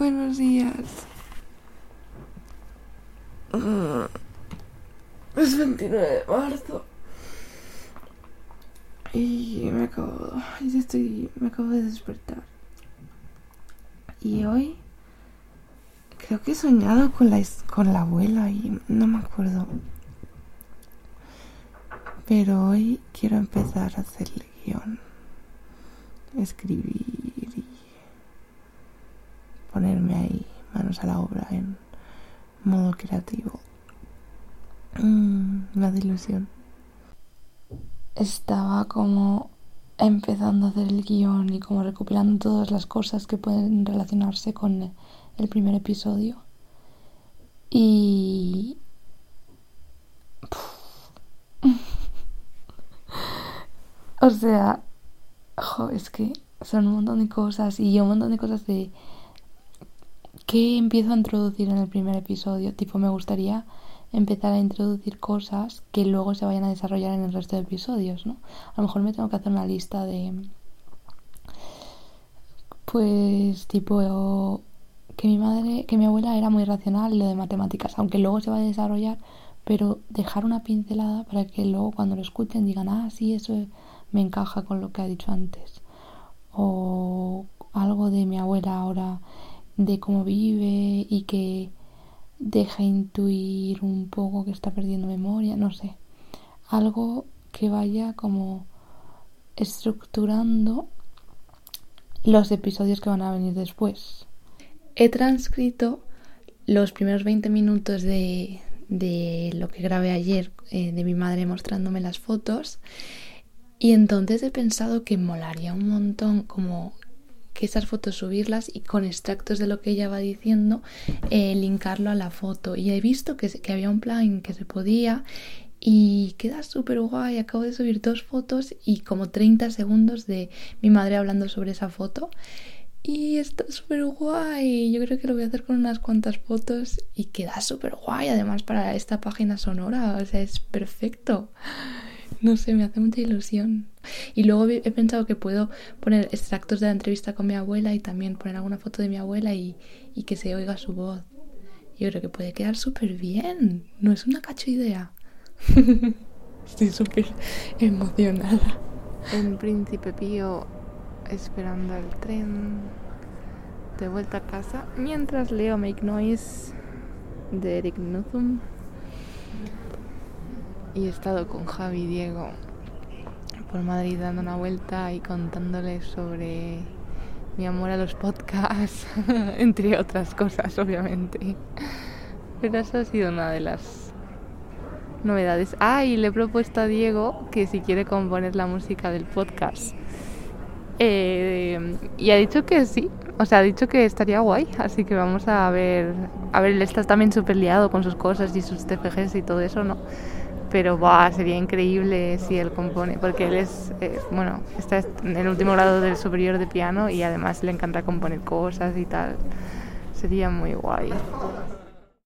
Buenos días. Mm. Es 29 de marzo. Y me acabo. Estoy. Me acabo de despertar. Y hoy. Creo que he soñado con la, con la abuela y no me acuerdo. Pero hoy quiero empezar a hacer el guion. Escribir y ponerme ahí manos a la obra en modo creativo. Mm, hace ilusión. Estaba como empezando a hacer el guion y como recopilando todas las cosas que pueden relacionarse con el primer episodio. Y... o sea, es que son un montón de cosas y un montón de cosas de que empiezo a introducir en el primer episodio. Tipo, me gustaría empezar a introducir cosas que luego se vayan a desarrollar en el resto de episodios, ¿no? A lo mejor me tengo que hacer una lista de pues tipo que mi madre, que mi abuela era muy racional lo de matemáticas, aunque luego se va a desarrollar, pero dejar una pincelada para que luego cuando lo escuchen digan, ah, sí, eso me encaja con lo que ha dicho antes. O algo de mi abuela ahora, de cómo vive y que deja intuir un poco que está perdiendo memoria, no sé. Algo que vaya como estructurando los episodios que van a venir después. He transcrito los primeros 20 minutos de, de lo que grabé ayer eh, de mi madre mostrándome las fotos y entonces he pensado que molaría un montón como esas fotos subirlas y con extractos de lo que ella va diciendo eh, linkarlo a la foto. Y he visto que, que había un plan que se podía y queda súper guay. Acabo de subir dos fotos y como 30 segundos de mi madre hablando sobre esa foto. Y está súper guay. Yo creo que lo voy a hacer con unas cuantas fotos y queda súper guay. Además, para esta página sonora, o sea, es perfecto. No sé, me hace mucha ilusión. Y luego he pensado que puedo poner extractos de la entrevista con mi abuela y también poner alguna foto de mi abuela y, que se oiga su voz. Yo creo que puede quedar súper bien. No es una cacho idea. Estoy súper emocionada. En Príncipe Pío esperando el tren de vuelta a casa mientras leo Make Noise de Eric Nuthum y he estado con Javi y Diego por Madrid dando una vuelta y contándoles sobre mi amor a los podcasts, entre otras cosas, obviamente. Pero eso ha sido una de las novedades. Ah, y le he propuesto a Diego que si quiere componer la música del podcast. Eh, y ha dicho que sí, o sea, ha dicho que estaría guay, así que vamos a ver. A ver, él está también súper liado con sus cosas y sus TFGs y todo eso, ¿no? pero bah, sería increíble si él compone, porque él es, eh, bueno, está en el último grado del superior de piano y además le encanta componer cosas y tal. Sería muy guay.